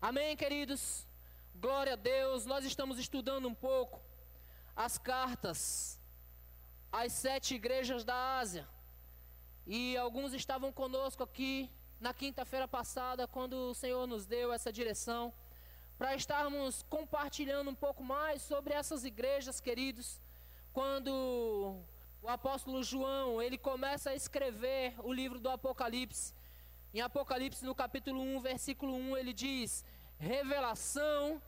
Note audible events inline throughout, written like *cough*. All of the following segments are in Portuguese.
Amém, queridos? Glória a Deus. Nós estamos estudando um pouco as cartas às sete igrejas da Ásia. E alguns estavam conosco aqui na quinta-feira passada, quando o Senhor nos deu essa direção, para estarmos compartilhando um pouco mais sobre essas igrejas, queridos. Quando o apóstolo João, ele começa a escrever o livro do Apocalipse, em Apocalipse, no capítulo 1, versículo 1, ele diz: Revelação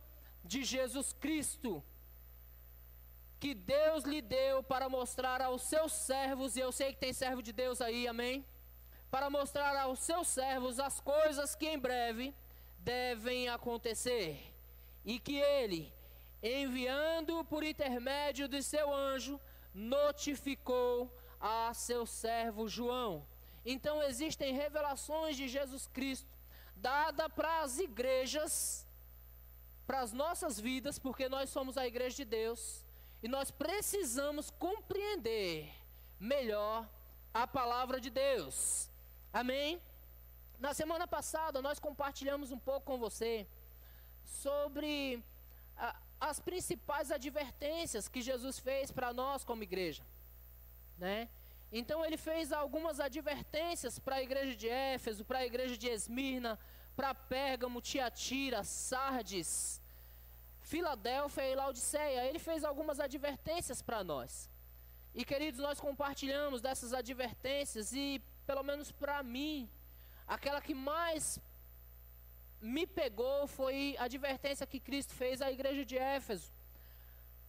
de Jesus Cristo, que Deus lhe deu para mostrar aos seus servos, e eu sei que tem servo de Deus aí, amém? Para mostrar aos seus servos as coisas que em breve devem acontecer, e que ele, enviando por intermédio de seu anjo, notificou a seu servo João então existem revelações de Jesus Cristo dada para as igrejas, para as nossas vidas, porque nós somos a igreja de Deus e nós precisamos compreender melhor a palavra de Deus. Amém? Na semana passada nós compartilhamos um pouco com você sobre a, as principais advertências que Jesus fez para nós como igreja, né? Então ele fez algumas advertências para a igreja de Éfeso, para a igreja de Esmirna, para Pérgamo, Tiatira, Sardes, Filadélfia e Laodiceia. Ele fez algumas advertências para nós. E queridos, nós compartilhamos dessas advertências e, pelo menos para mim, aquela que mais me pegou foi a advertência que Cristo fez à igreja de Éfeso,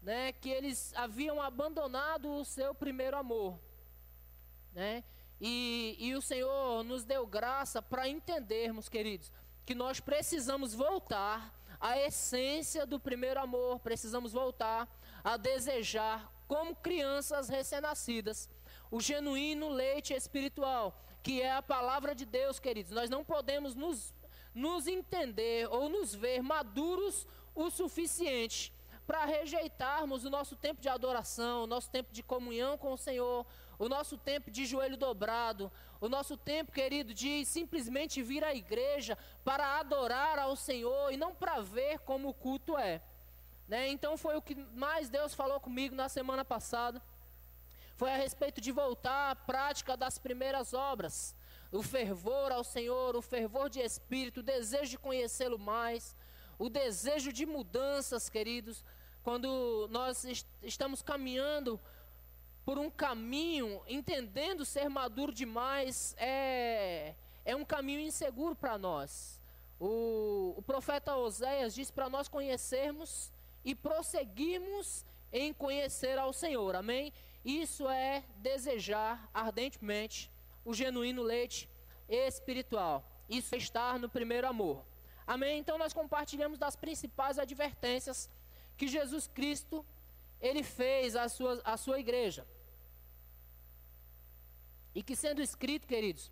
né, que eles haviam abandonado o seu primeiro amor né? E, e o Senhor nos deu graça para entendermos, queridos, que nós precisamos voltar à essência do primeiro amor, precisamos voltar a desejar, como crianças recém-nascidas, o genuíno leite espiritual, que é a palavra de Deus, queridos. Nós não podemos nos, nos entender ou nos ver maduros o suficiente para rejeitarmos o nosso tempo de adoração, o nosso tempo de comunhão com o Senhor, o nosso tempo de joelho dobrado, o nosso tempo, querido, de simplesmente vir à igreja para adorar ao Senhor e não para ver como o culto é. Né? Então foi o que mais Deus falou comigo na semana passada. Foi a respeito de voltar à prática das primeiras obras. O fervor ao Senhor, o fervor de espírito, o desejo de conhecê-lo mais, o desejo de mudanças, queridos. Quando nós est estamos caminhando por um caminho, entendendo ser maduro demais, é, é um caminho inseguro para nós. O, o profeta Oséias diz para nós conhecermos e prosseguirmos em conhecer ao Senhor, amém? Isso é desejar ardentemente o genuíno leite espiritual. Isso é estar no primeiro amor. Amém? Então nós compartilhamos das principais advertências que Jesus Cristo ele fez à sua, à sua igreja. E que sendo escrito, queridos,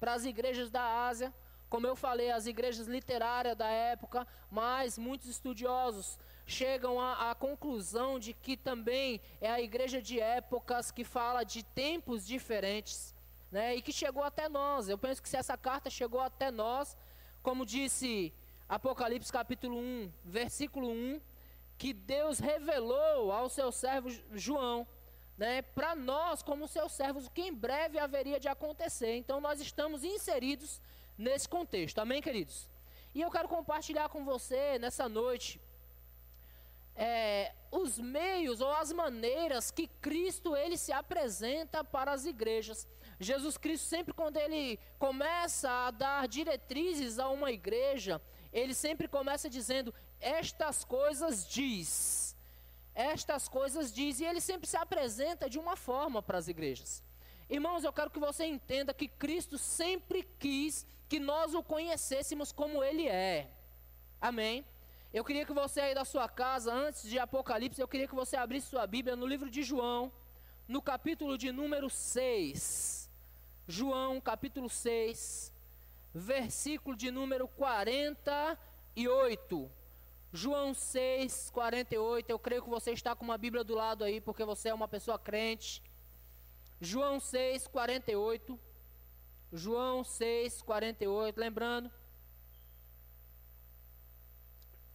para as igrejas da Ásia, como eu falei, as igrejas literárias da época, mas muitos estudiosos chegam à, à, conclusão de que também é a igreja de épocas que fala de tempos diferentes, né? E que chegou até nós. Eu penso que se essa carta chegou até nós, como disse Apocalipse capítulo 1, versículo 1, que Deus revelou ao seu servo João, né, para nós, como seus servos, o que em breve haveria de acontecer. Então, nós estamos inseridos nesse contexto. Amém, queridos? E eu quero compartilhar com você nessa noite é, os meios ou as maneiras que Cristo ele se apresenta para as igrejas. Jesus Cristo sempre quando ele começa a dar diretrizes a uma igreja, ele sempre começa dizendo: estas coisas diz. Estas coisas diz, e ele sempre se apresenta de uma forma para as igrejas. Irmãos, eu quero que você entenda que Cristo sempre quis que nós o conhecêssemos como ele é. Amém? Eu queria que você aí da sua casa, antes de Apocalipse, eu queria que você abrisse sua Bíblia no livro de João, no capítulo de número 6. João, capítulo 6, versículo de número 48. João 6, 48. Eu creio que você está com uma Bíblia do lado aí, porque você é uma pessoa crente. João 6, 48. João 6, 48. Lembrando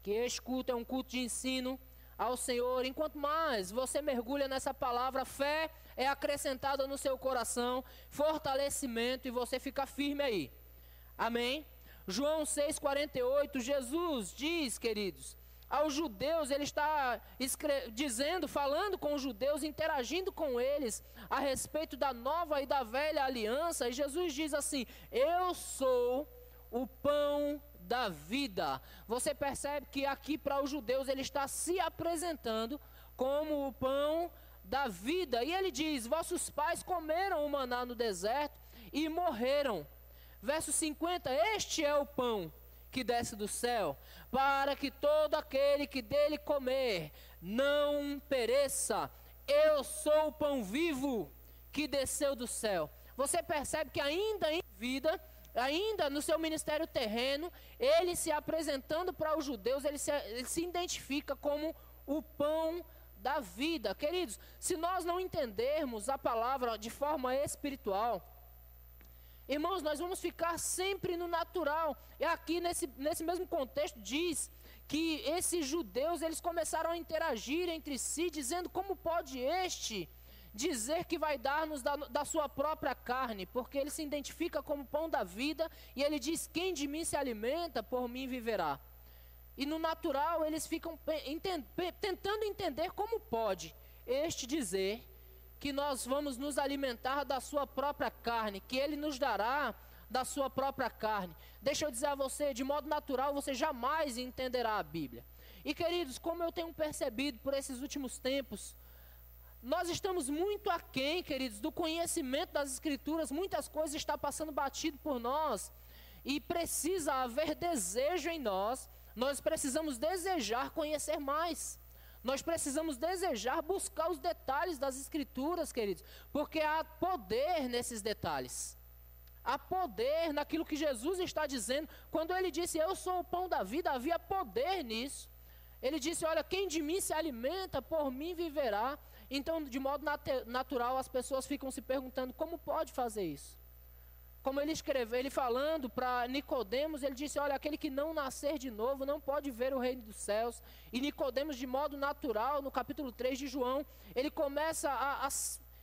que este culto é um culto de ensino ao Senhor. Enquanto mais você mergulha nessa palavra, fé é acrescentada no seu coração, fortalecimento e você fica firme aí. Amém? João 6,48, Jesus diz, queridos, aos judeus, ele está dizendo, falando com os judeus, interagindo com eles a respeito da nova e da velha aliança, e Jesus diz assim: Eu sou o pão da vida. Você percebe que aqui para os judeus ele está se apresentando como o pão da vida, e ele diz: Vossos pais comeram o maná no deserto e morreram. Verso 50: Este é o pão que desce do céu, para que todo aquele que dele comer não pereça. Eu sou o pão vivo que desceu do céu. Você percebe que ainda em vida, ainda no seu ministério terreno, ele se apresentando para os judeus, ele se, ele se identifica como o pão da vida. Queridos, se nós não entendermos a palavra de forma espiritual, Irmãos, nós vamos ficar sempre no natural. E aqui nesse, nesse mesmo contexto diz que esses judeus eles começaram a interagir entre si, dizendo como pode este dizer que vai dar-nos da, da, sua própria carne, porque ele se identifica como pão da vida e ele diz: quem de mim se alimenta, por mim viverá. E no natural eles ficam tentando entender como pode este dizer que nós vamos nos alimentar da sua própria carne, que ele nos dará da sua própria carne. Deixa eu dizer a você, de modo natural, você jamais entenderá a Bíblia. E queridos, como eu tenho percebido por esses últimos tempos, nós estamos muito aquém, queridos, do conhecimento das Escrituras, muitas coisas estão passando batido por nós, e precisa haver desejo em nós, nós precisamos desejar conhecer mais. Nós precisamos desejar buscar os detalhes das Escrituras, queridos, porque há poder nesses detalhes. Há poder naquilo que Jesus está dizendo. Quando ele disse, Eu sou o pão da vida, havia poder nisso. Ele disse: Olha, quem de mim se alimenta, por mim viverá. Então, de modo nat natural, as pessoas ficam se perguntando: como pode fazer isso? Como ele escreveu, ele falando para Nicodemos, ele disse: Olha, aquele que não nascer de novo não pode ver o reino dos céus. E Nicodemos, de modo natural, no capítulo 3 de João, ele começa a, a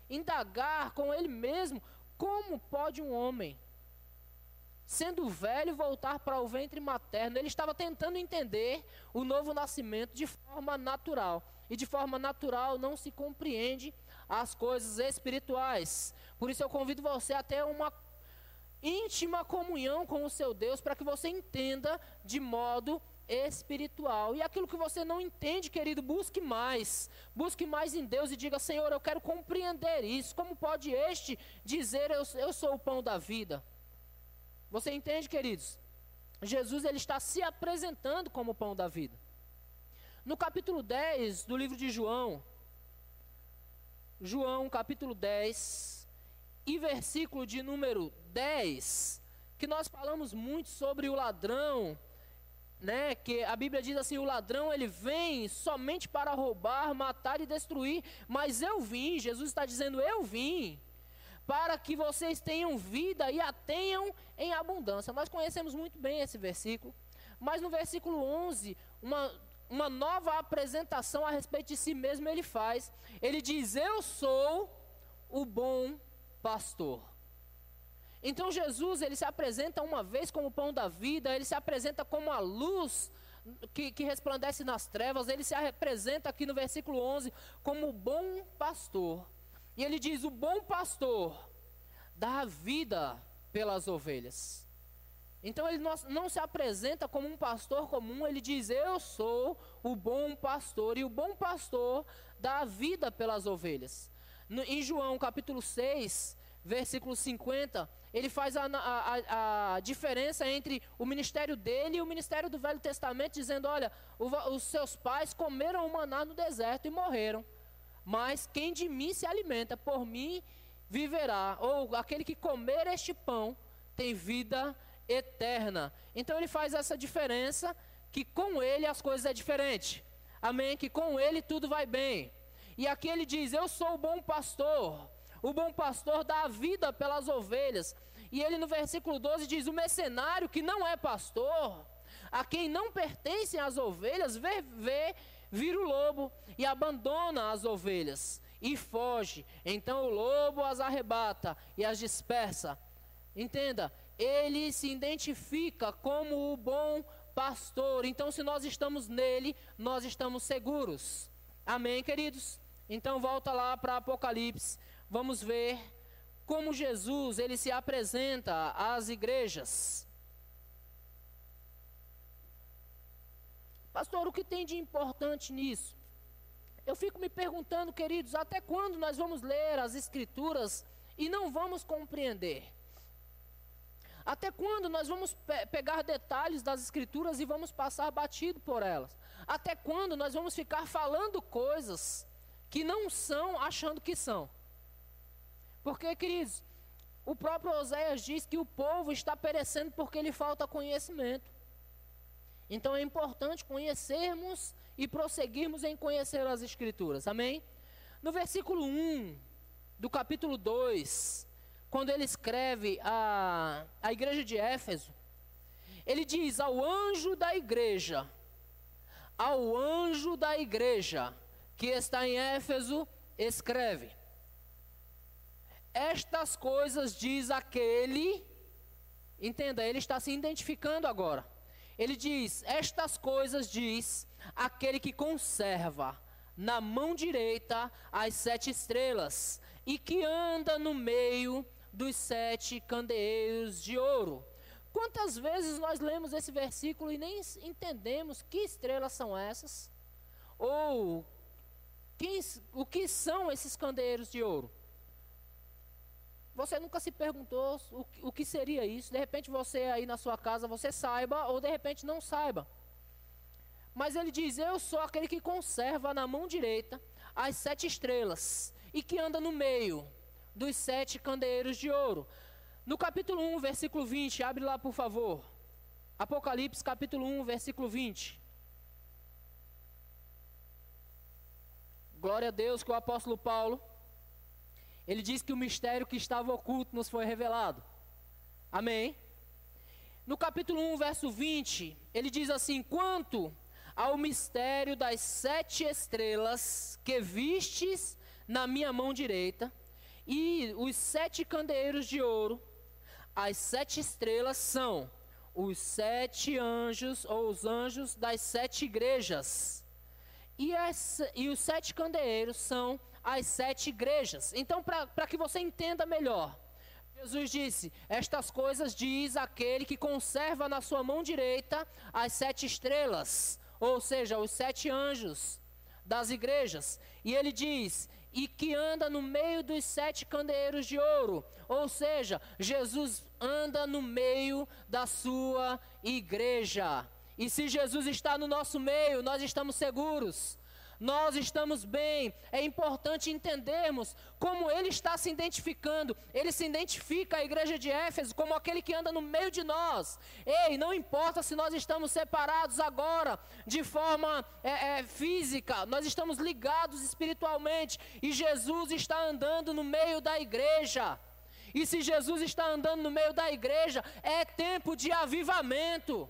indagar com ele mesmo: como pode um homem, sendo velho, voltar para o ventre materno? Ele estava tentando entender o novo nascimento de forma natural. E de forma natural não se compreende as coisas espirituais. Por isso eu convido você a ter uma íntima comunhão com o seu Deus para que você entenda de modo espiritual. E aquilo que você não entende, querido, busque mais. Busque mais em Deus e diga: Senhor, eu quero compreender isso. Como pode este dizer eu, eu sou o pão da vida? Você entende, queridos? Jesus ele está se apresentando como o pão da vida. No capítulo 10 do livro de João, João capítulo 10, e versículo de número 10, que nós falamos muito sobre o ladrão, né? Que a Bíblia diz assim: o ladrão ele vem somente para roubar, matar e destruir, mas eu vim, Jesus está dizendo: eu vim para que vocês tenham vida e a tenham em abundância. Nós conhecemos muito bem esse versículo, mas no versículo 11, uma, uma nova apresentação a respeito de si mesmo ele faz. Ele diz: Eu sou o bom pastor. Então Jesus, ele se apresenta uma vez como o pão da vida, ele se apresenta como a luz que, que resplandece nas trevas, ele se apresenta aqui no versículo 11 como o bom pastor. E ele diz: O bom pastor dá vida pelas ovelhas. Então ele não, não, se apresenta como um pastor comum, ele diz: Eu sou o bom pastor, e o bom pastor dá vida pelas ovelhas. No, em João capítulo 6, versículo 50, ele faz a, a, a, diferença entre o ministério dele e o ministério do Velho Testamento, dizendo: Olha, o, os seus pais comeram o maná no deserto e morreram, mas quem de mim se alimenta, por mim viverá, ou aquele que comer este pão tem vida eterna. Então ele faz essa diferença que com ele as coisas é diferente. Amém? Que com ele tudo vai bem. E aqui ele diz: Eu sou o bom pastor. O bom pastor dá a vida pelas ovelhas. E ele no versículo 12 diz: O mercenário que não é pastor, a quem não pertencem as ovelhas, vê, vê vira o lobo e abandona as ovelhas e foge. Então o lobo as arrebata e as dispersa. Entenda, ele se identifica como o bom pastor. Então, se nós estamos nele, nós estamos seguros. Amém, queridos? Então, volta lá para Apocalipse. Vamos ver como Jesus ele se apresenta às igrejas. Pastor, o que tem de importante nisso? Eu fico me perguntando, queridos, até quando nós vamos ler as Escrituras e não vamos compreender? Até quando nós vamos pe pegar detalhes das Escrituras e vamos passar batido por elas? Até quando nós vamos ficar falando coisas que não são achando que são? Porque, queridos, o próprio Oséias diz que o povo está perecendo porque lhe falta conhecimento. Então é importante conhecermos e prosseguirmos em conhecer as Escrituras. Amém? No versículo 1 do capítulo 2, quando ele escreve a, a igreja de Éfeso, ele diz ao anjo da igreja, ao anjo da igreja que está em Éfeso, escreve: Estas coisas diz aquele, entenda, ele está se identificando agora. Ele diz: Estas coisas diz aquele que conserva na mão direita as sete estrelas e que anda no meio dos sete candeeiros de ouro. Quantas vezes nós lemos esse versículo e nem entendemos que estrelas são essas? Ou quem, o que são esses candeeiros de ouro? Você nunca se perguntou o, o que seria isso? De repente você aí na sua casa, você saiba, ou de repente não saiba. Mas ele diz: Eu sou aquele que conserva na mão direita as sete estrelas e que anda no meio dos sete candeeiros de ouro. No capítulo 1, versículo 20, abre lá por favor. Apocalipse, capítulo 1, versículo 20. Glória a Deus que o apóstolo Paulo, ele diz que o mistério que estava oculto nos foi revelado. Amém? No capítulo 1, verso 20, ele diz assim: Quanto ao mistério das sete estrelas que vistes na minha mão direita, e os sete candeeiros de ouro, as sete estrelas são os sete anjos, ou os anjos das sete igrejas. E, e os sete candeeiros são as sete igrejas. Então, para que você entenda melhor, Jesus disse: Estas coisas diz aquele que conserva na sua mão direita as sete estrelas, ou seja, os sete anjos das igrejas. E ele diz: e que anda no meio dos sete candeeiros de ouro. Ou seja, Jesus anda no meio da sua igreja. E se Jesus está no nosso meio, nós estamos seguros nós estamos bem. É importante entendermos como ele está se identificando. Ele se identifica a igreja de Éfeso como aquele que anda no meio de nós. Ei, não importa se nós estamos separados agora de forma é, é, física, nós estamos ligados espiritualmente e Jesus está andando no meio da igreja. E se Jesus está andando no meio da igreja, é tempo de avivamento.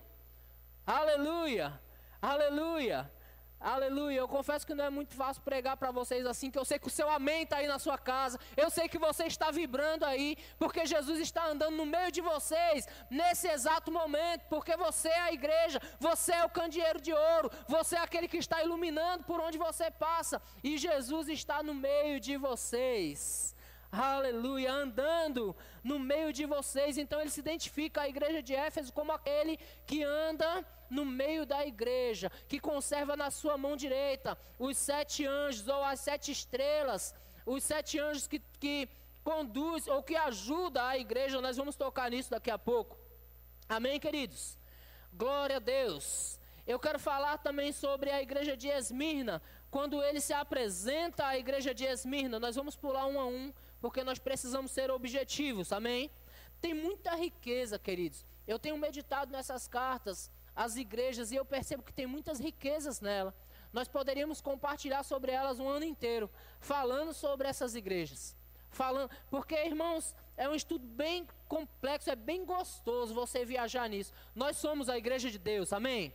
Aleluia, aleluia. Aleluia. Eu confesso que não é muito fácil pregar para vocês assim, que eu sei que o seu amém está aí na sua casa. Eu sei que você está vibrando aí, porque Jesus está andando no meio de vocês nesse exato momento, porque você é a igreja, você é o candeeiro de ouro, você é aquele que está iluminando por onde você passa, e Jesus está no meio de vocês aleluia, andando no meio de vocês. Então ele se identifica a igreja de Éfeso como aquele que anda no meio da igreja, que conserva na sua mão direita os sete anjos ou as sete estrelas, os sete anjos que, que conduz ou que ajuda a igreja. Nós vamos tocar nisso daqui a pouco. Amém, queridos? Glória a Deus. Eu quero falar também sobre a igreja de Esmirna. Quando ele se apresenta à igreja de Esmirna, nós vamos pular um a um porque nós precisamos ser objetivos, amém? Tem muita riqueza, queridos. Eu tenho meditado nessas cartas, as igrejas, e eu percebo que tem muitas riquezas nela. Nós poderíamos compartilhar sobre elas um ano inteiro, falando sobre essas igrejas. Falando, porque, irmãos, é um estudo bem complexo, é bem gostoso você viajar nisso. Nós somos a igreja de Deus, amém?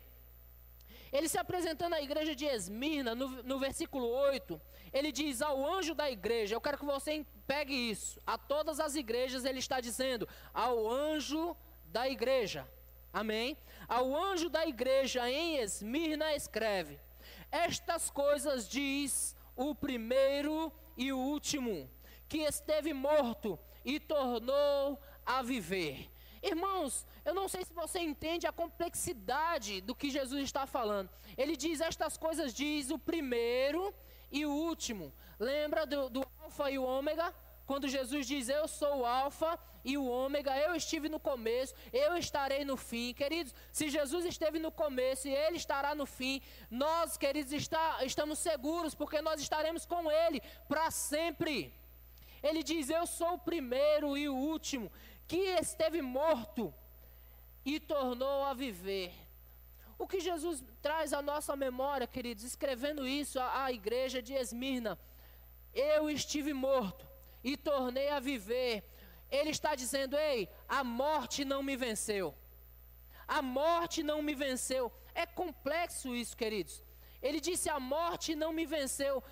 Ele se apresentando à igreja de Esmirna, no, no versículo 8, ele diz ao anjo da igreja, eu quero que você pegue isso, a todas as igrejas ele está dizendo, ao anjo da igreja, amém? Ao anjo da igreja em Esmirna escreve, estas coisas diz o primeiro e o último, que esteve morto e tornou a viver. Irmãos, eu não sei se você entende a complexidade do que Jesus está falando. Ele diz: Estas coisas diz o primeiro e o último. Lembra do, do Alfa e o Ômega? Quando Jesus diz: Eu sou o Alfa e o Ômega, eu estive no começo, eu estarei no fim. Queridos, se Jesus esteve no começo e ele estará no fim, nós, queridos, está, estamos seguros, porque nós estaremos com ele para sempre. Ele diz: Eu sou o primeiro e o último que esteve morto e tornou a viver. O que Jesus traz à nossa memória, queridos, escrevendo isso à, à igreja de Esmirna, eu estive morto e tornei a viver. Ele está dizendo: ei, a morte não me venceu. A morte não me venceu. É complexo isso, queridos. Ele disse: a morte não me venceu,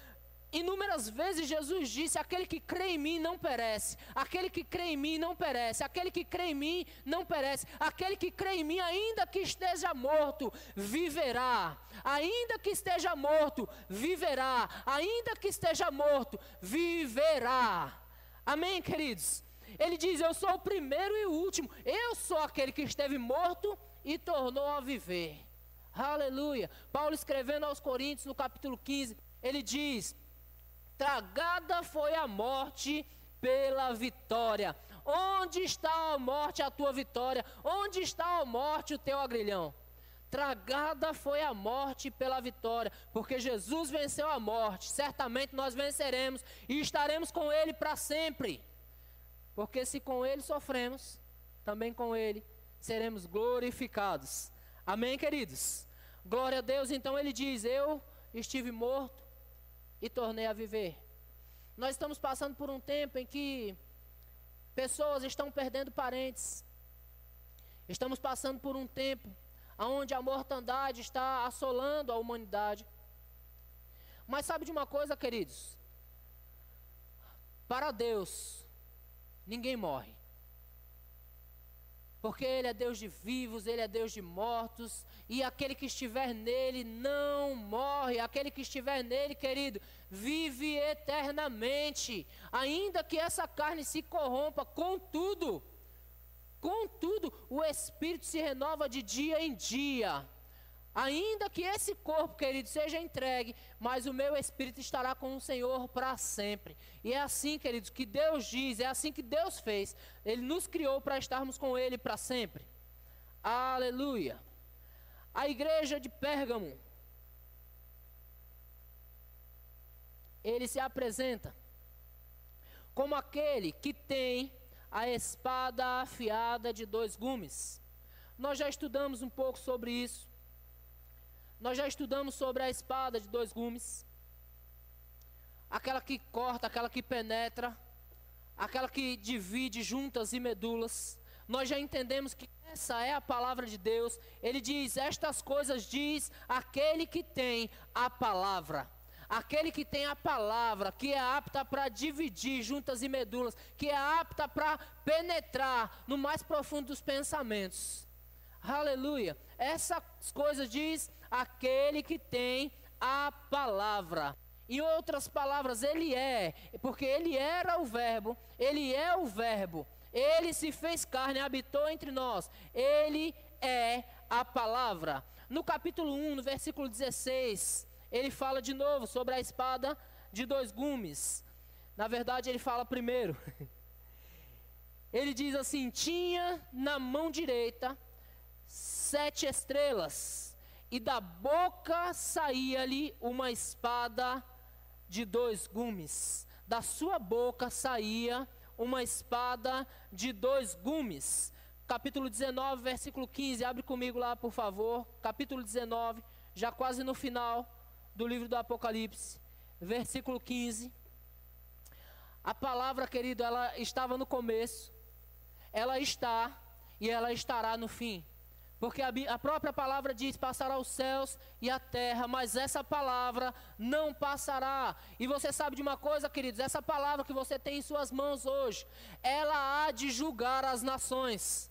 Inúmeras vezes Jesus disse: aquele que crê em mim não perece, aquele que crê em mim não perece, aquele que crê em mim não perece, aquele que crê em mim, ainda que esteja morto, viverá, ainda que esteja morto, viverá, ainda que esteja morto, viverá. Amém, queridos? Ele diz: Eu sou o primeiro e o último, eu sou aquele que esteve morto e tornou a viver. Aleluia. Paulo escrevendo aos Coríntios no capítulo 15, ele diz Tragada foi a morte pela vitória. Onde está a morte a tua vitória? Onde está a morte o teu agrilhão? Tragada foi a morte pela vitória, porque Jesus venceu a morte. Certamente nós venceremos e estaremos com Ele para sempre. Porque se com Ele sofremos, também com Ele seremos glorificados. Amém, queridos? Glória a Deus. Então ele diz: Eu estive morto, e tornei a viver. Nós estamos passando por um tempo em que pessoas estão perdendo parentes. Estamos passando por um tempo onde a mortandade está assolando a humanidade. Mas sabe de uma coisa, queridos? Para Deus, ninguém morre. Porque Ele é Deus de vivos, Ele é Deus de mortos, e aquele que estiver nele não morre, aquele que estiver nele, querido, vive eternamente, ainda que essa carne se corrompa, contudo, contudo, o Espírito se renova de dia em dia. Ainda que esse corpo, querido, seja entregue, mas o meu espírito estará com o Senhor para sempre. E é assim, queridos, que Deus diz, é assim que Deus fez. Ele nos criou para estarmos com Ele para sempre. Aleluia. A igreja de Pérgamo, ele se apresenta como aquele que tem a espada afiada de dois gumes. Nós já estudamos um pouco sobre isso. Nós já estudamos sobre a espada de dois gumes. Aquela que corta, aquela que penetra, aquela que divide juntas e medulas. Nós já entendemos que essa é a palavra de Deus. Ele diz: Estas coisas diz aquele que tem a palavra. Aquele que tem a palavra, que é apta para dividir juntas e medulas, que é apta para penetrar no mais profundo dos pensamentos. Aleluia. Essas coisas diz aquele que tem a palavra. Em outras palavras, ele é, porque ele era o Verbo, ele é o Verbo, ele se fez carne, habitou entre nós, ele é a palavra. No capítulo 1, no versículo 16, ele fala de novo sobre a espada de dois gumes. Na verdade, ele fala primeiro. *laughs* Ele diz assim: tinha na mão direita sete estrelas e da boca saía-lhe uma espada de dois gumes. Da sua boca saía uma espada de dois gumes. Capítulo 19, versículo 15. Abre comigo lá, por favor. Capítulo 19, já quase no final do livro do Apocalipse. Versículo 15. A palavra, querido, ela estava no começo. ela está e ela estará no fim. Porque a, a, própria palavra diz: passará os céus e a terra, mas essa palavra não passará. E você sabe de uma coisa, queridos: essa palavra que você tem em suas mãos hoje, ela há de julgar as nações.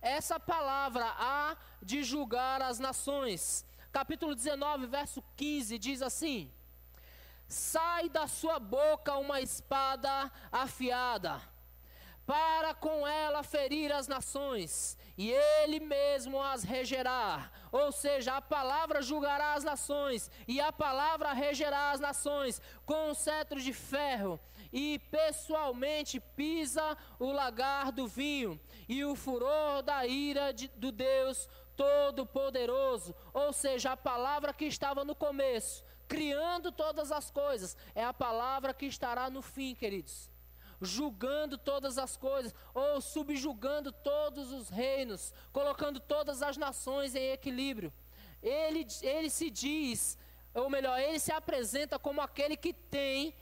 Essa palavra há de julgar as nações. Capítulo 19, verso 15 diz assim: Sai da sua boca uma espada afiada, para com ela ferir as nações e ele mesmo as regerá. Ou seja, a palavra julgará as nações, e a palavra regerá as nações com um cetro de ferro, e pessoalmente pisa o lagar do vinho, e o furor da ira de, do Deus Todo-Poderoso. Ou seja, a palavra que estava no começo, criando todas as coisas, é a palavra que estará no fim, queridos julgando todas as coisas, ou subjugando todos os reinos, colocando todas as nações em equilíbrio. Ele, ele se diz, ou melhor, ele se apresenta como aquele que tem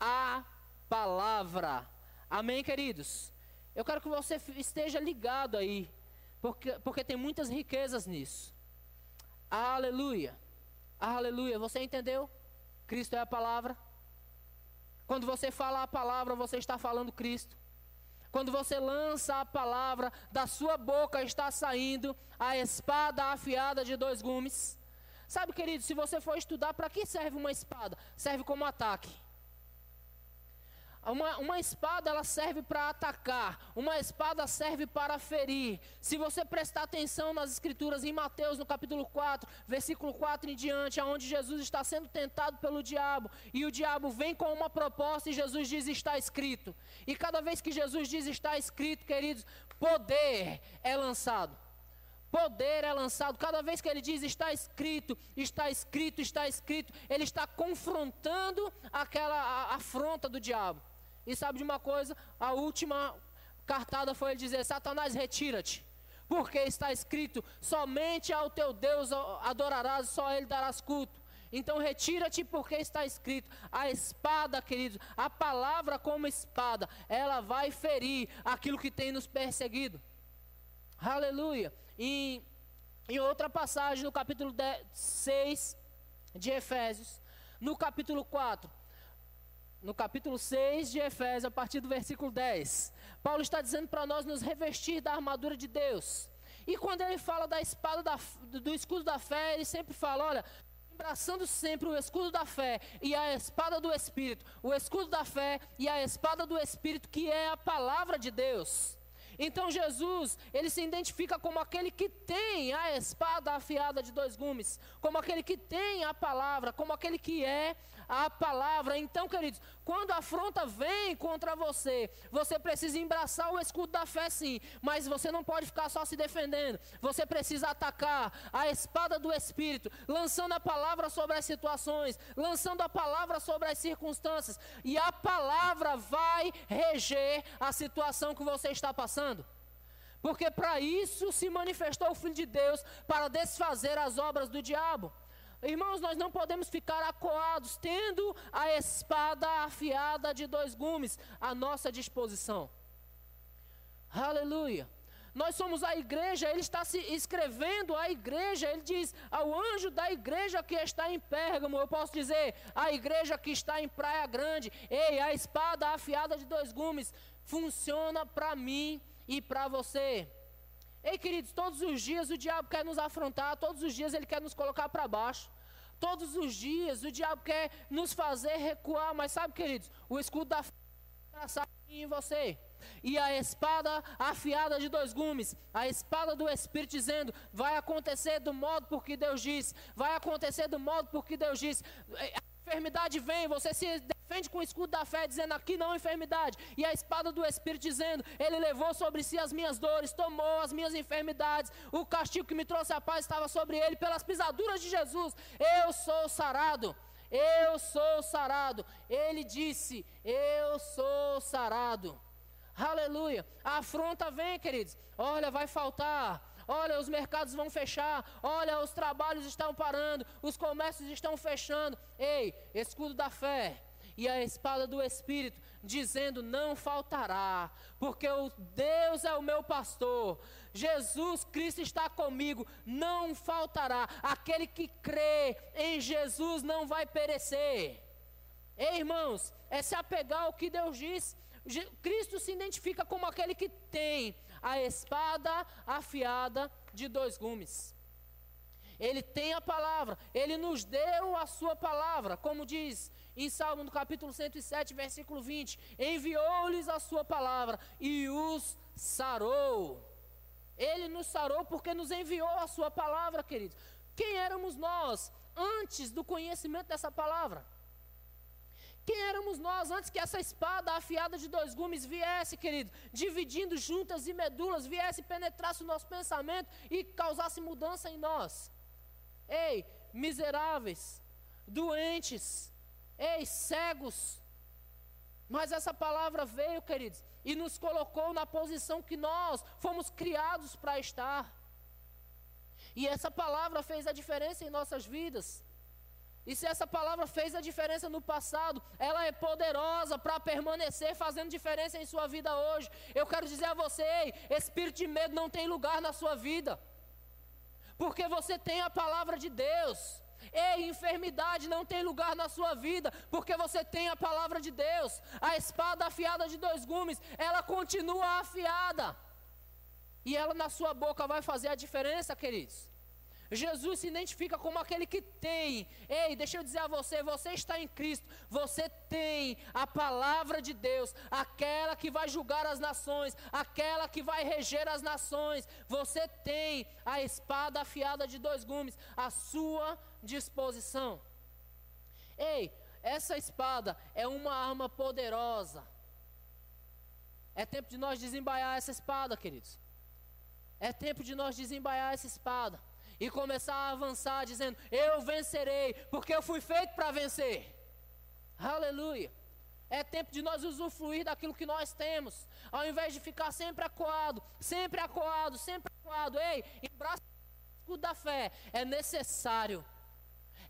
a palavra. Amém, queridos? Eu quero que você esteja ligado aí, porque, porque tem muitas riquezas nisso. Aleluia. Aleluia. Você entendeu? Cristo é a palavra. Quando você fala a palavra, você está falando Cristo. Quando você lança a palavra, da sua boca está saindo a espada afiada de dois gumes. Sabe, querido, se você for estudar, para que serve uma espada? Serve como ataque. Uma, uma espada ela serve para atacar, uma espada serve para ferir. Se você prestar atenção nas escrituras em Mateus, no capítulo 4, versículo 4 em diante, onde Jesus está sendo tentado pelo diabo, e o diabo vem com uma proposta e Jesus diz: está escrito. E cada vez que Jesus diz está escrito, queridos, poder é lançado. Poder é lançado. Cada vez que ele diz está escrito, está escrito, está escrito, ele está confrontando aquela afronta do diabo. E sabe de uma coisa? A última cartada foi ele dizer: Satanás, retira-te. Porque está escrito: somente ao teu Deus adorarás, só ele darás culto. Então retira-te porque está escrito: a espada, queridos, a palavra como espada, ela vai ferir aquilo que tem nos perseguido. Aleluia. E em outra passagem, no capítulo 6 de Efésios, no capítulo 4, no capítulo 6 de Efésios, a partir do versículo 10. Paulo está dizendo para nós nos revestir da armadura de Deus. E quando ele fala da espada da, do escudo da fé, ele sempre fala, olha, abraçando sempre o escudo da fé e a espada do espírito, o escudo da fé e a espada do espírito que é a palavra de Deus. Então Jesus, ele se identifica como aquele que tem a espada afiada de dois gumes, como aquele que tem a palavra, como aquele que é a palavra. Então, queridos, quando a afronta vem contra você, você precisa embraçar o escudo da fé, sim, mas você não pode ficar só se defendendo. Você precisa atacar a espada do Espírito, lançando a palavra sobre as situações, lançando a palavra sobre as circunstâncias, e a palavra vai reger a situação que você está passando. Porque para isso se manifestou o Filho de Deus para desfazer as obras do diabo. Irmãos, nós não podemos ficar acuados, tendo a espada afiada de dois gumes à nossa disposição. Aleluia. Nós somos a igreja, ele está se escrevendo a igreja, ele diz ao anjo da igreja que está em Pérgamo, eu posso dizer, a igreja que está em Praia Grande, ei, a espada afiada de dois gumes funciona para mim e para você. Ei, queridos, todos os dias o diabo quer nos afrontar, todos os dias ele quer nos colocar para baixo. Todos os dias o diabo quer nos fazer recuar, mas sabe, queridos, o escudo da fé em você. E a espada afiada de dois gumes, a espada do Espírito dizendo: vai acontecer do modo porque Deus disse, vai acontecer do modo porque Deus disse enfermidade vem, você se defende com o escudo da fé, dizendo aqui não enfermidade, e a espada do Espírito dizendo: Ele levou sobre si as minhas dores, tomou as minhas enfermidades, o castigo que me trouxe a paz estava sobre ele, pelas pisaduras de Jesus, eu sou sarado. Eu sou sarado. Ele disse: Eu sou sarado. Aleluia. A afronta vem, queridos. Olha, vai faltar olha, os mercados vão fechar, olha, os trabalhos estão parando, os comércios estão fechando. Ei, escudo da fé. E a espada do Espírito, dizendo: Não faltará, porque o Deus é o meu pastor, Jesus Cristo está comigo, não faltará. Aquele que crê em Jesus não vai perecer. Ei, irmãos, é se apegar ao que Deus diz. Cristo se identifica como aquele que tem a espada afiada de dois gumes. Ele tem a palavra, ele nos deu a sua palavra, como diz em Salmo no capítulo 107, versículo 20: enviou-lhes a sua palavra e os sarou. Ele nos sarou porque nos enviou a sua palavra, queridos. Quem éramos nós antes do conhecimento dessa palavra? Quem éramos nós antes que essa espada afiada de dois gumes viesse, querido, dividindo juntas e medulas, viesse, penetrasse o nosso pensamento e causasse mudança em nós? Ei, miseráveis, doentes, ei, cegos. Mas essa palavra veio, queridos, e nos colocou na posição que nós fomos criados para estar. E essa palavra fez a diferença em nossas vidas. E se essa palavra fez a diferença no passado, ela é poderosa para permanecer fazendo diferença em sua vida hoje. Eu quero dizer a você, ei, espírito de medo não tem lugar na sua vida porque você tem a palavra de Deus. Ei, enfermidade não tem lugar na sua vida, porque você tem a palavra de Deus. A espada afiada de dois gumes, ela continua afiada. E ela na sua boca vai fazer a diferença, queridos. Jesus se identifica como aquele que tem. Ei, deixa eu dizer a você: você está em Cristo, você tem a palavra de Deus, aquela que vai julgar as nações, aquela que vai reger as nações. Você tem a espada afiada de dois gumes à sua disposição. Ei, essa espada é uma arma poderosa. É tempo de nós desembaiar essa espada, queridos. É tempo de nós desembaiar essa espada e começar a avançar, dizendo: Eu vencerei, porque eu fui feito para vencer. Aleluia. É tempo de nós usufruir daquilo que nós temos, ao invés de ficar sempre acuado, sempre acuado, sempre acuado. Ei, embraça o escudo da fé. É necessário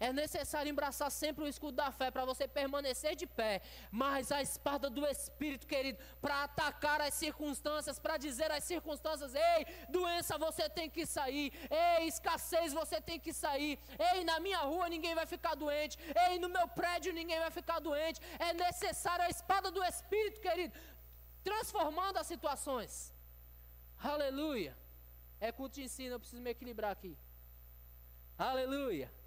é necessário embraçar sempre o escudo da fé para você permanecer de pé, mas a espada do Espírito, querido, para atacar as circunstâncias, para dizer às circunstâncias: ei, doença você tem que sair, ei, escassez você tem que sair, ei, na minha rua ninguém vai ficar doente, ei, no meu prédio ninguém vai ficar doente. É necessário a espada do Espírito, querido, transformando as situações. Aleluia. É culto de ensino, eu preciso me equilibrar aqui. Aleluia.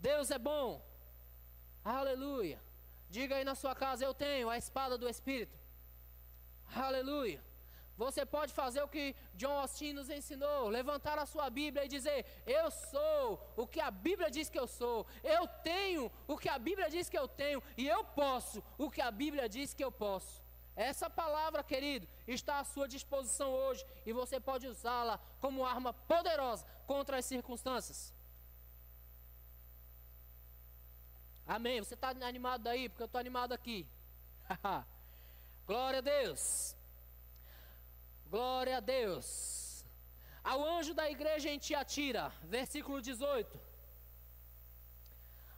Deus é bom. Aleluia. Diga aí na sua casa: Eu tenho a espada do Espírito. Aleluia. Você pode fazer o que John Austin nos ensinou: levantar a sua Bíblia e dizer: Eu sou o que a Bíblia diz que eu sou. Eu tenho o que a Bíblia diz que eu tenho. E eu posso o que a Bíblia diz que eu posso. Essa palavra, querido, está à sua disposição hoje e você pode usá-la como arma poderosa contra as circunstâncias. Amém. Você está animado aí? Porque eu estou animado aqui. *laughs* Glória a Deus. Glória a Deus. Ao anjo da igreja em Tiatira, versículo 18.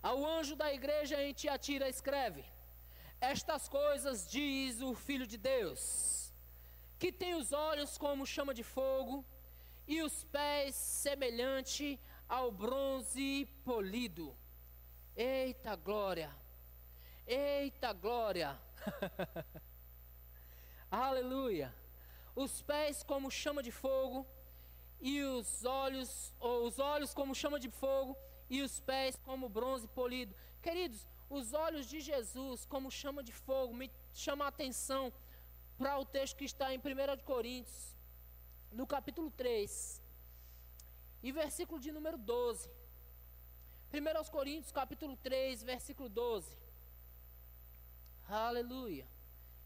Ao anjo da igreja em Tiatira escreve: Estas coisas diz o Filho de Deus, que tem os olhos como chama de fogo e os pés semelhante ao bronze polido. Eita glória! Eita glória! *laughs* Aleluia! Os pés como chama de fogo e os olhos, ou os olhos como chama de fogo e os pés como bronze polido. Queridos, os olhos de Jesus como chama de fogo me chama a atenção para o texto que está em 1 Coríntios, no capítulo 3, e versículo de número 12. 1 Coríntios capítulo 3, versículo 12. Aleluia.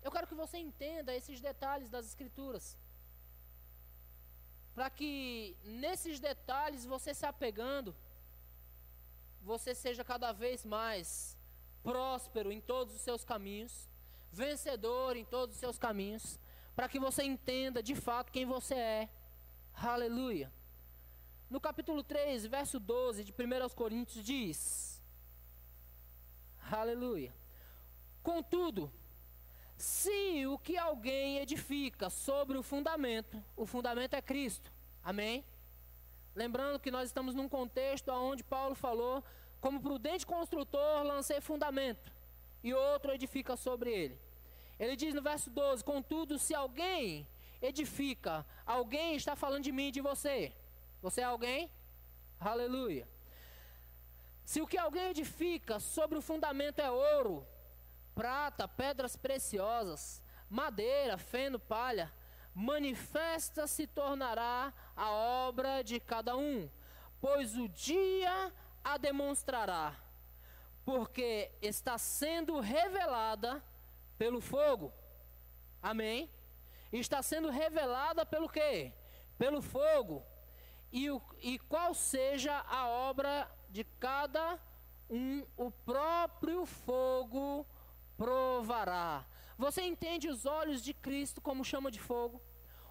Eu quero que você entenda esses detalhes das escrituras. Para que nesses detalhes você se apegando, você seja cada vez mais próspero em todos os seus caminhos, vencedor em todos os seus caminhos, para que você entenda de fato quem você é. Aleluia. No capítulo 3, verso 12 de 1 Coríntios diz: Aleluia. Contudo, se o que alguém edifica sobre o fundamento, o fundamento é Cristo. Amém? Lembrando que nós estamos num contexto onde Paulo falou: como prudente construtor, lancei fundamento, e outro edifica sobre ele. Ele diz no verso 12: Contudo, se alguém edifica, alguém está falando de mim e de você. Você é alguém? Aleluia. Se o que alguém edifica sobre o fundamento é ouro, prata, pedras preciosas, madeira, feno, palha, manifesta se tornará a obra de cada um, pois o dia a demonstrará, porque está sendo revelada pelo fogo. Amém? Está sendo revelada pelo quê? Pelo fogo. E, o, e qual seja a obra de cada um, o próprio fogo provará. Você entende os olhos de Cristo como chama de fogo?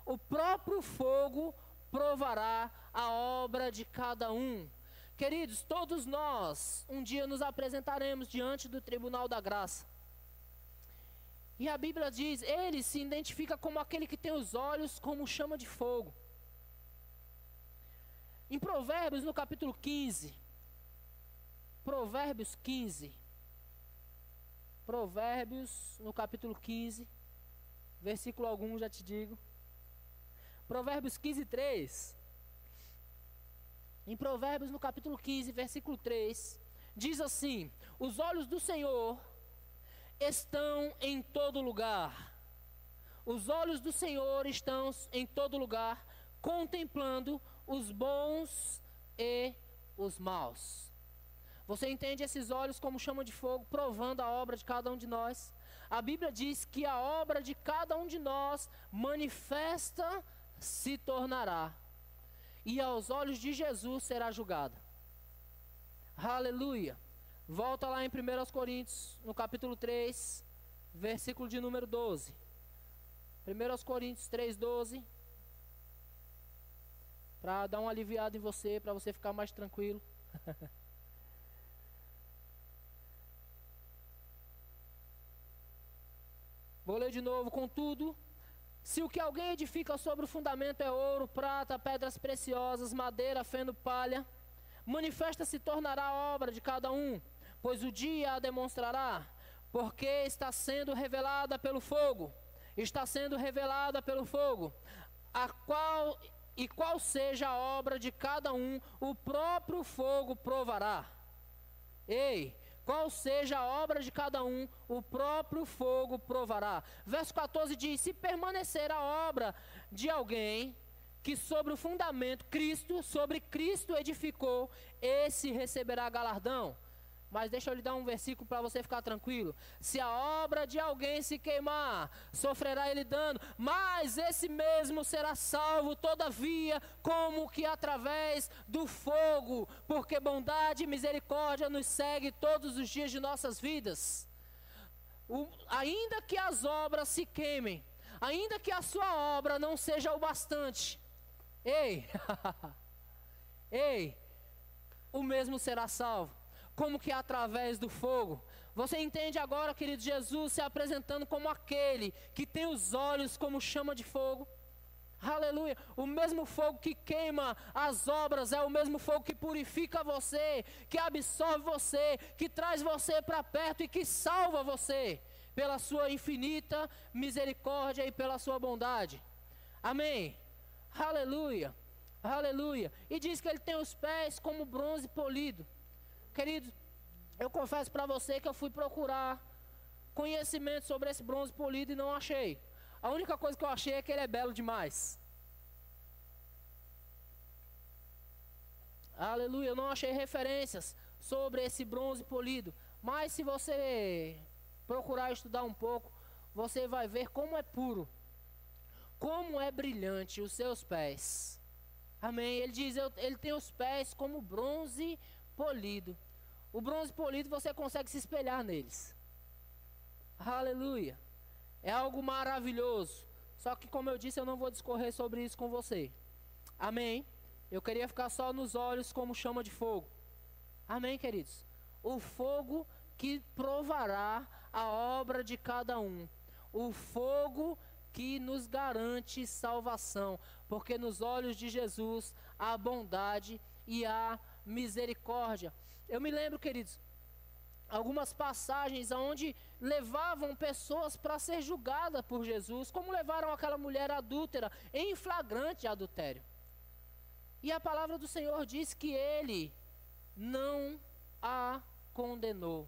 O próprio fogo provará a obra de cada um. Queridos, todos nós um dia nos apresentaremos diante do tribunal da graça. E a Bíblia diz: ele se identifica como aquele que tem os olhos como chama de fogo. Em Provérbios, no capítulo 15, Provérbios 15, Provérbios, no capítulo 15, versículo algum, já te digo. Provérbios 15, 3. Em Provérbios, no capítulo 15, versículo 3, diz assim: Os olhos do Senhor estão em todo lugar. Os olhos do Senhor estão em todo lugar, contemplando os bons e os maus. Você entende esses olhos como chama de fogo, provando a obra de cada um de nós? A Bíblia diz que a obra de cada um de nós manifesta se tornará, e aos olhos de Jesus será julgada. Aleluia. Volta lá em 1 Coríntios, no capítulo 3, versículo de número 12. 1 Coríntios 3, 12. Para dar um aliviado em você, para você ficar mais tranquilo. *laughs* Vou ler de novo. Contudo, se o que alguém edifica sobre o fundamento é ouro, prata, pedras preciosas, madeira, feno, palha, manifesta se tornará a obra de cada um, pois o dia a demonstrará, porque está sendo revelada pelo fogo. Está sendo revelada pelo fogo, a qual e qual seja a obra de cada um, o próprio fogo provará. Ei, qual seja a obra de cada um, o próprio fogo provará. Verso 14 diz: Se permanecer a obra de alguém que sobre o fundamento Cristo, sobre Cristo edificou, esse receberá galardão. Mas deixa eu lhe dar um versículo para você ficar tranquilo. Se a obra de alguém se queimar, sofrerá ele dano, mas esse mesmo será salvo, todavia, como que através do fogo, porque bondade e misericórdia nos segue todos os dias de nossas vidas. O, ainda que as obras se queimem, ainda que a sua obra não seja o bastante, ei, *laughs* ei, o mesmo será salvo como que através do fogo. Você entende agora, querido Jesus, se apresentando como aquele que tem os olhos como chama de fogo? Aleluia. O mesmo fogo que queima as obras é o mesmo fogo que purifica você, que absorve você, que traz você para perto e que salva você pela sua infinita misericórdia e pela sua bondade. Amém. Aleluia. Aleluia. E diz que ele tem os pés como bronze polido. Querido, eu confesso para você que eu fui procurar conhecimento sobre esse bronze polido e não achei. A única coisa que eu achei é que ele é belo demais. Aleluia, eu não achei referências sobre esse bronze polido. Mas se você procurar estudar um pouco, você vai ver como é puro, como é brilhante os seus pés. Amém. Ele diz: ele tem os pés como bronze polido. O bronze polido você consegue se espelhar neles. Aleluia. É algo maravilhoso. Só que, como eu disse, eu não vou discorrer sobre isso com você. Amém? Eu queria ficar só nos olhos como chama de fogo. Amém, queridos? O fogo que provará a obra de cada um, o fogo que nos garante salvação, porque nos olhos de Jesus há bondade e há misericórdia. Eu me lembro, queridos, algumas passagens onde levavam pessoas para ser julgadas por Jesus, como levaram aquela mulher adúltera em flagrante adultério. E a palavra do Senhor diz que ele não a condenou.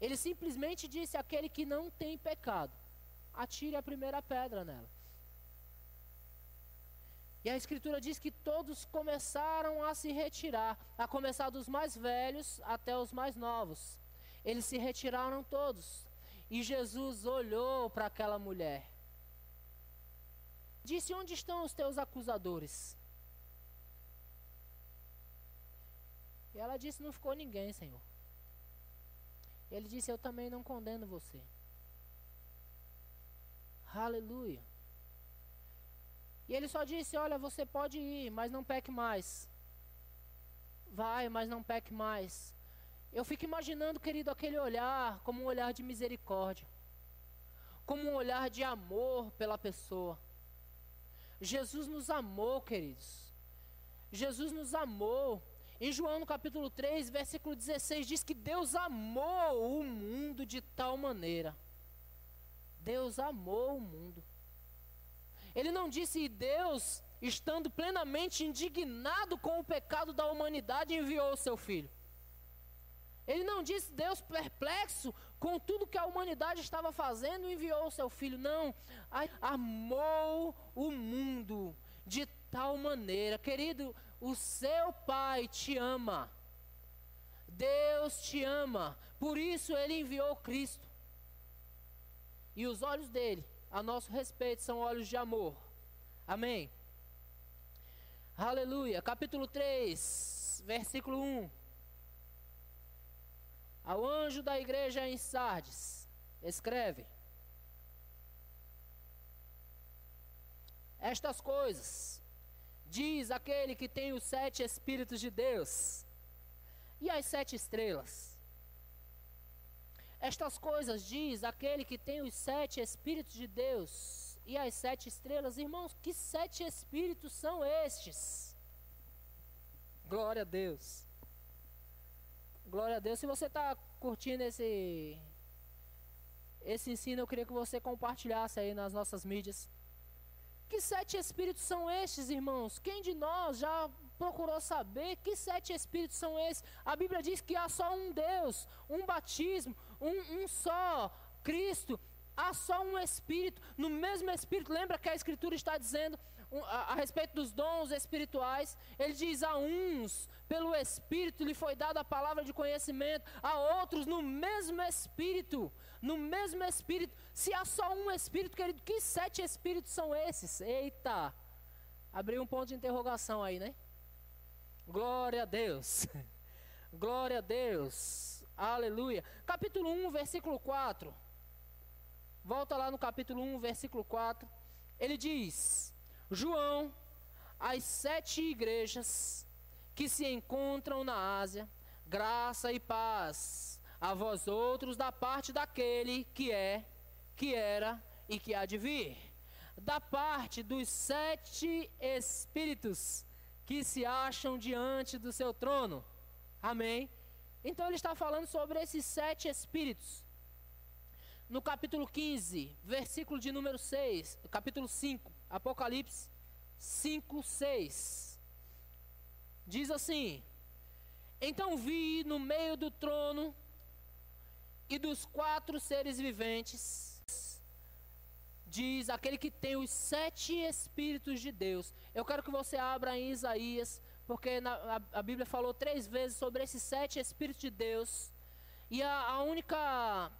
Ele simplesmente disse: aquele que não tem pecado, atire a primeira pedra nela. E a Escritura diz que todos começaram a se retirar, a começar dos mais velhos até os mais novos. Eles se retiraram todos. E Jesus olhou para aquela mulher. Disse: Onde estão os teus acusadores? E ela disse: Não ficou ninguém, Senhor. Ele disse: Eu também não condeno você. Aleluia. E ele só disse: Olha, você pode ir, mas não peque mais. Vai, mas não peque mais. Eu fico imaginando, querido, aquele olhar como um olhar de misericórdia, como um olhar de amor pela pessoa. Jesus nos amou, queridos. Jesus nos amou. Em João no capítulo 3, versículo 16, diz que Deus amou o mundo de tal maneira. Deus amou o mundo. Ele não disse Deus, estando plenamente indignado com o pecado da humanidade, enviou o seu filho. Ele não disse Deus perplexo com tudo que a humanidade estava fazendo, enviou o seu filho. Não, amou o mundo de tal maneira, querido, o seu pai te ama. Deus te ama. Por isso ele enviou Cristo. E os olhos dele, a nosso respeito, são olhos de amor. Amém. Aleluia. Capítulo 3, versículo 1. Ao anjo da igreja em Sardes, escreve: Estas coisas diz aquele que tem os sete Espíritos de Deus e as sete estrelas. Estas coisas diz aquele que tem os sete Espíritos de Deus e as sete estrelas. Irmãos, que sete Espíritos são estes? Glória a Deus. Glória a Deus. Se você está curtindo esse, esse ensino, eu queria que você compartilhasse aí nas nossas mídias. Que sete espíritos são estes, irmãos? Quem de nós já procurou saber que sete espíritos são esses? A Bíblia diz que há só um Deus, um batismo, um, um só Cristo. Há só um Espírito. No mesmo Espírito, lembra que a Escritura está dizendo a, a, respeito dos dons espirituais? Ele diz: a uns, pelo Espírito, lhe foi dada a palavra de conhecimento, a outros, no mesmo Espírito no mesmo Espírito. Se há só um Espírito, querido, que sete Espíritos são esses? Eita! Abriu um ponto de interrogação aí, né? Glória a Deus. *laughs* Glória a Deus. Aleluia. Capítulo 1, versículo 4. Volta lá no capítulo 1, versículo 4. Ele diz: João, as sete igrejas que se encontram na Ásia, graça e paz a vós outros da parte daquele que é, que era e que há de vir, da parte dos sete espíritos que se acham diante do seu trono. Amém? Então ele está falando sobre esses sete espíritos. No capítulo 15, versículo de número 6, capítulo 5, Apocalipse 5, 6. Diz assim: Então vi no meio do trono e dos quatro seres viventes, diz aquele que tem os sete Espíritos de Deus. Eu quero que você abra em Isaías, porque na, a, a, Bíblia falou três vezes sobre esses sete Espíritos de Deus. E a, a única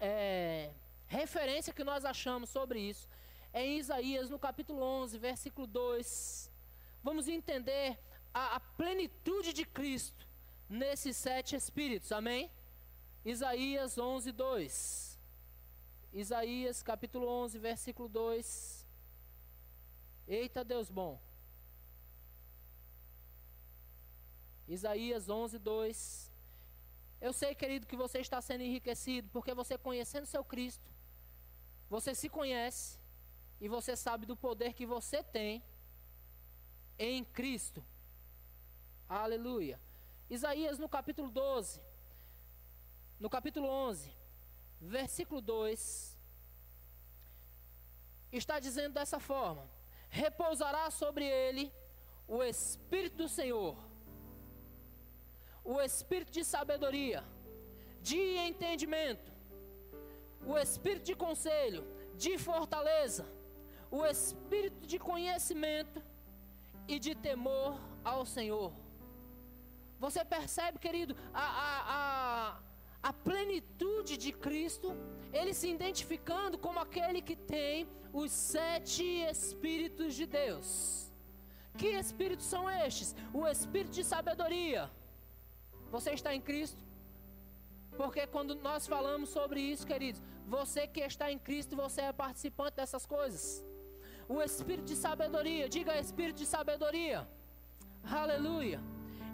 é, referência que nós achamos sobre isso é em Isaías, no capítulo 11, versículo 2. Vamos entender a, a plenitude de Cristo nesses sete Espíritos, amém? Isaías 11, 2. Isaías capítulo 11, versículo 2. Eita Deus bom. Isaías 11, 2. Eu sei, querido, que você está sendo enriquecido, porque você conhecendo seu Cristo, você se conhece e você sabe do poder que você tem em Cristo. Aleluia. Isaías no capítulo 12, no capítulo 11, versículo 2, está dizendo dessa forma: Repousará sobre ele o Espírito do Senhor, o Espírito de sabedoria, de entendimento, o Espírito de conselho, de fortaleza, o Espírito de conhecimento e de temor ao Senhor. Você percebe, querido, a, a, a, a plenitude de Cristo, ele se identificando como aquele que tem os sete Espíritos de Deus. Que Espíritos são estes? O Espírito de sabedoria. Você está em Cristo? Porque quando nós falamos sobre isso, queridos, você que está em Cristo, você é participante dessas coisas. O Espírito de sabedoria, diga Espírito de sabedoria. Aleluia.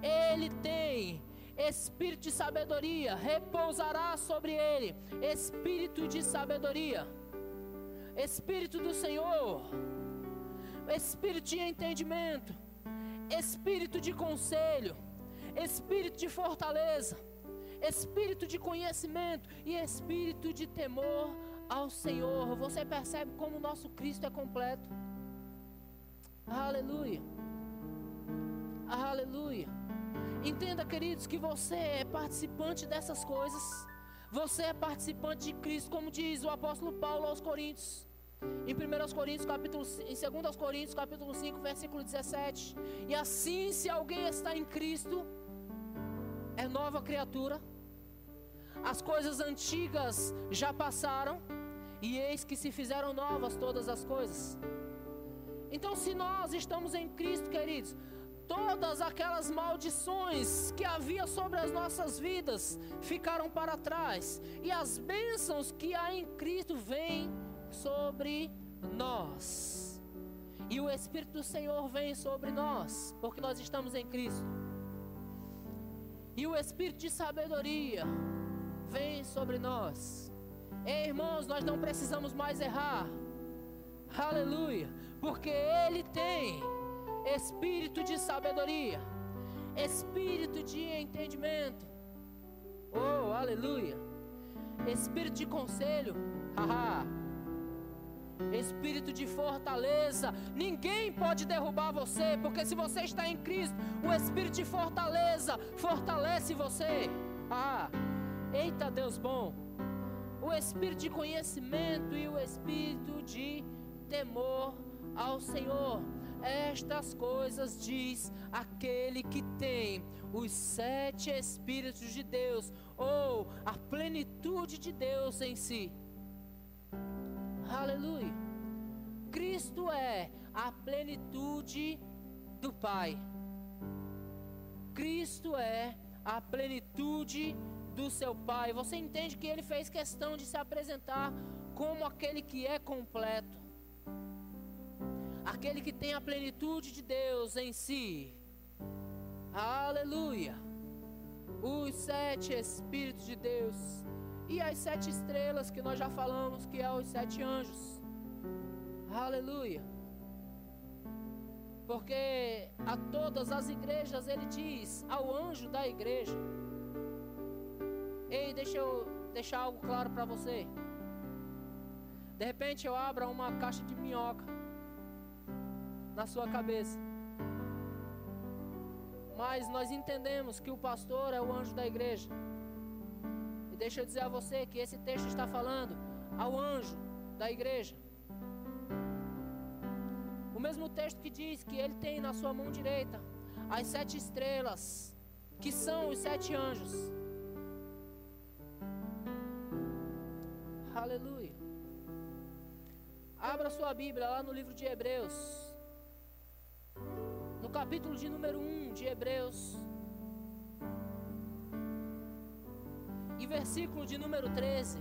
Ele tem espírito de sabedoria, repousará sobre ele espírito de sabedoria, espírito do Senhor, espírito de entendimento, espírito de conselho, espírito de fortaleza, espírito de conhecimento e espírito de temor ao Senhor. Você percebe como o nosso Cristo é completo. Aleluia. Aleluia. Entenda, queridos, que você é participante dessas coisas. Você é participante de Cristo, como diz o apóstolo Paulo aos Coríntios. Em 1 Coríntios, capítulo, em 2 Coríntios, capítulo 5, versículo 17. E assim, se alguém está em Cristo, é nova criatura. As coisas antigas já passaram, e eis que se fizeram novas todas as coisas. Então, se nós estamos em Cristo, queridos, todas aquelas maldições que havia sobre as nossas vidas ficaram para trás, e as bênçãos que há em Cristo vêm sobre nós. E o Espírito do Senhor vem sobre nós, porque nós estamos em Cristo. E o Espírito de sabedoria vem sobre nós. Ei, irmãos, nós não precisamos mais errar. Aleluia, porque Ele tem espírito de sabedoria, espírito de entendimento. Oh, aleluia. Espírito de conselho. *laughs* Haha. Espírito de fortaleza. Ninguém pode derrubar você, porque se você está em Cristo, o espírito de fortaleza fortalece você. Ah, eita Deus bom. O espírito de conhecimento e o espírito de temor ao Senhor. Estas coisas diz aquele que tem os sete Espíritos de Deus, ou a plenitude de Deus em si. Aleluia. Cristo é a plenitude do Pai. Cristo é a plenitude do seu Pai. Você entende que ele fez questão de se apresentar como aquele que é completo aquele que tem a plenitude de Deus em si. Aleluia. Os sete Espíritos de Deus e as sete estrelas que nós já falamos, que é os sete anjos. Aleluia. Porque a todas as igrejas ele diz ao anjo da igreja. Ei, deixa eu deixar algo claro para você. De repente eu abro uma caixa de minhoca na sua cabeça. Mas nós entendemos que o pastor é o anjo da igreja. E deixa eu dizer a você que esse texto está falando ao anjo da igreja. O mesmo texto que diz que ele tem na sua mão direita as sete estrelas, que são os sete anjos. Aleluia. Abra sua Bíblia lá no livro de Hebreus capítulo de número 1 de Hebreus, e versículo de número 13,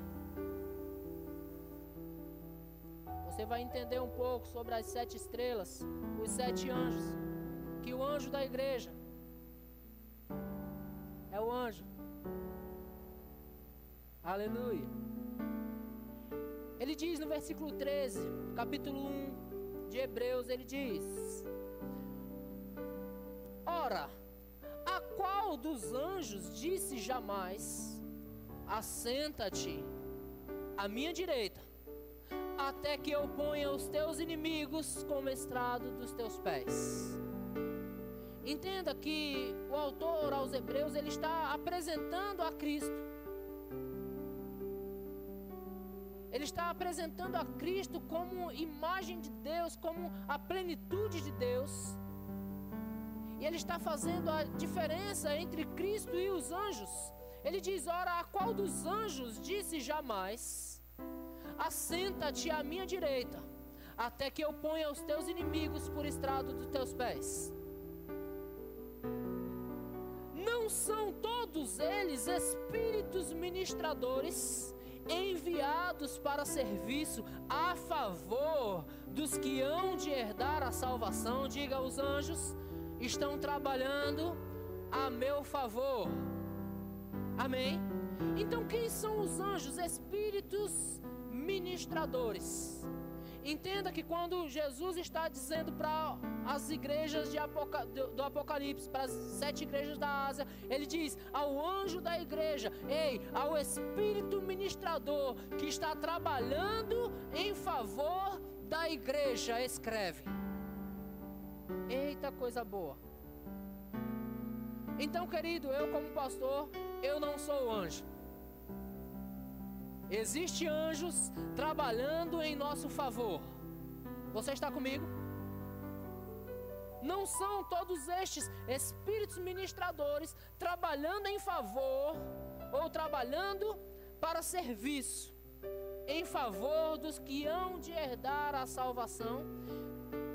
você vai entender um pouco sobre as sete estrelas, os sete anjos, que o anjo da igreja é o anjo. Aleluia. Ele diz no versículo 13, capítulo 1 de Hebreus, ele diz: Ora, a qual dos anjos disse jamais: Assenta-te à minha direita, até que eu ponha os teus inimigos como estrado dos teus pés? Entenda que o autor aos Hebreus ele está apresentando a Cristo. Ele está apresentando a Cristo como imagem de Deus, como a plenitude de Deus. E ele está fazendo a diferença entre Cristo e os anjos. Ele diz: Ora, a qual dos anjos disse jamais: Assenta-te à minha direita, até que eu ponha os teus inimigos por estrado dos teus pés? Não são todos eles espíritos ministradores enviados para serviço a favor dos que hão de herdar a salvação? Diga aos anjos, estão trabalhando a meu favor. Amém? Então, quem são os anjos? Espíritos ministradores. Entenda que quando Jesus está dizendo para as igrejas Apoca, do, Apocalipse, para as sete igrejas da Ásia, ele diz ao anjo da igreja: Ei, ao Espírito ministrador que está trabalhando em favor da igreja, escreve. Eita coisa boa. Então, querido, eu como pastor, eu não sou anjo. Existem anjos trabalhando em nosso favor. Você está comigo? Não são todos estes espíritos ministradores trabalhando em favor ou trabalhando para serviço, em favor dos que hão de herdar a salvação.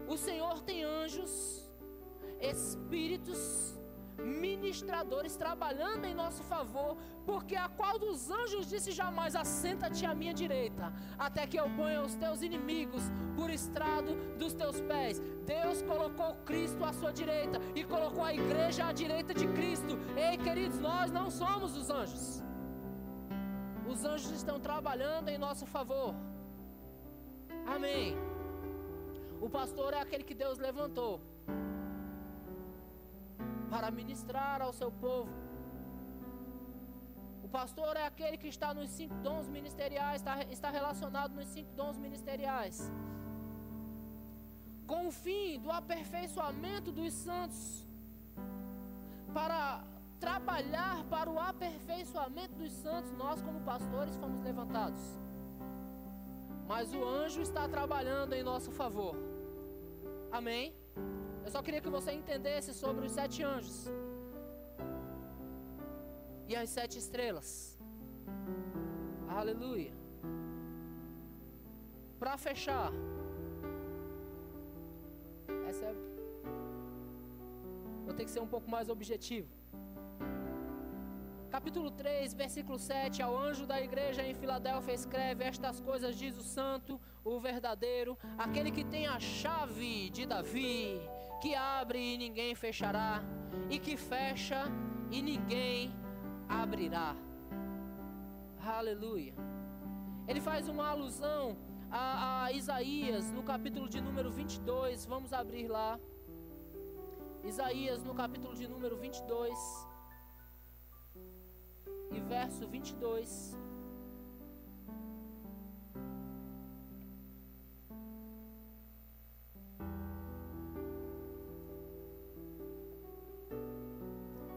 O Senhor tem anjos, espíritos ministradores trabalhando em nosso favor, porque a qual dos anjos disse jamais: Assenta-te à minha direita, até que eu ponha os teus inimigos por estrado dos teus pés. Deus colocou Cristo à sua direita e colocou a igreja à direita de Cristo. Ei, queridos, nós não somos os anjos. Os anjos estão trabalhando em nosso favor. Amém. O pastor é aquele que Deus levantou para ministrar ao seu povo. O pastor é aquele que está nos cinco dons ministeriais, está, está relacionado nos cinco dons ministeriais. Com o fim do aperfeiçoamento dos santos, para trabalhar para o aperfeiçoamento dos santos, nós, como pastores, fomos levantados. Mas o anjo está trabalhando em nosso favor. Amém? Eu só queria que você entendesse sobre os sete anjos e as sete estrelas. Aleluia. Para fechar, essa é... vou ter que ser um pouco mais objetivo. Capítulo 3, versículo 7: Ao anjo da igreja em Filadélfia escreve: Estas coisas diz o santo, o verdadeiro, aquele que tem a chave de Davi que abre e ninguém fechará, e que fecha e ninguém abrirá. Aleluia. Ele faz uma alusão a, a, Isaías no capítulo de número 22. Vamos abrir lá. Isaías no capítulo de número 22 e verso 22.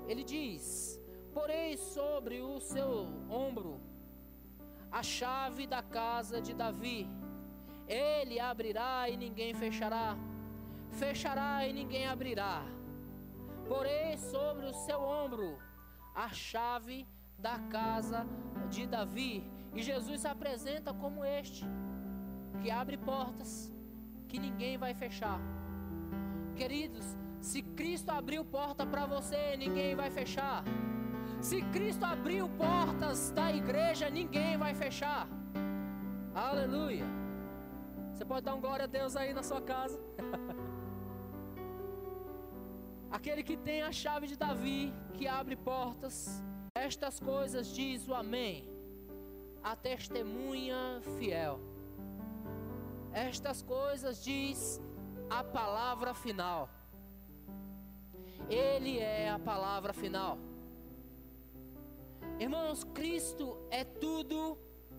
Ele diz: Porei sobre o seu ombro a chave da casa de Davi. Ele abrirá e ninguém fechará, fechará e ninguém abrirá. Porei sobre o seu ombro a chave da casa de Davi. E Jesus se apresenta como este, que abre portas que ninguém vai fechar. Queridos, se Cristo abriu porta para você, ninguém vai fechar. Se Cristo abriu portas da igreja, ninguém vai fechar. Aleluia. Você pode dar um glória a Deus aí na sua casa. *laughs* Aquele que tem a chave de Davi, que abre portas, estas coisas diz o Amém. a testemunha fiel. Estas coisas diz a palavra final. Ele é a palavra final. Irmãos, Cristo é tudo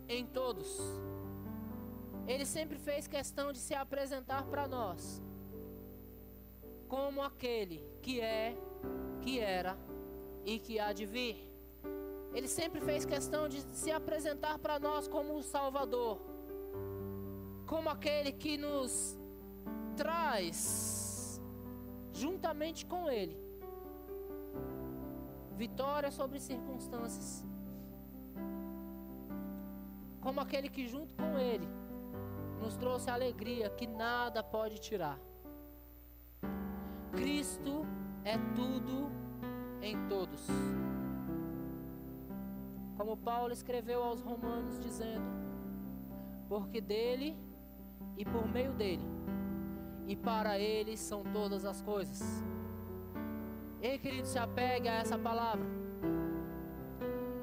em todos. Ele sempre fez questão de se apresentar para nós como aquele que é, que era e que há de vir. Ele sempre fez questão de se apresentar para nós como o Salvador, como aquele que nos traz, juntamente com Ele, vitória sobre circunstâncias, como aquele que, junto com Ele, nos trouxe alegria que nada pode tirar. Cristo é tudo em todos. Como Paulo escreveu aos Romanos, dizendo: Porque dele e por meio dele e para ele são todas as coisas. Ei, querido, se apegue a essa palavra.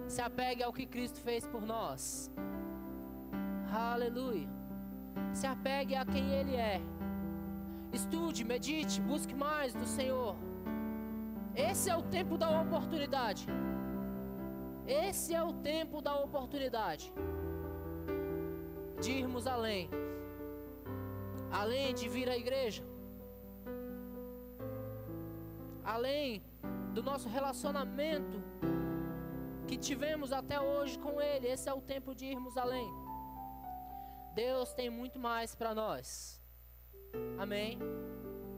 Se apegue ao que Cristo fez por nós. Aleluia. Se apegue a quem Ele é. Estude, medite, busque mais do Senhor. Esse é o tempo da oportunidade. Esse é o tempo da oportunidade de irmos além. Além de vir à igreja. Além do nosso relacionamento que tivemos até hoje com Ele. Esse é o tempo de irmos além. Deus tem muito mais para nós. Amém.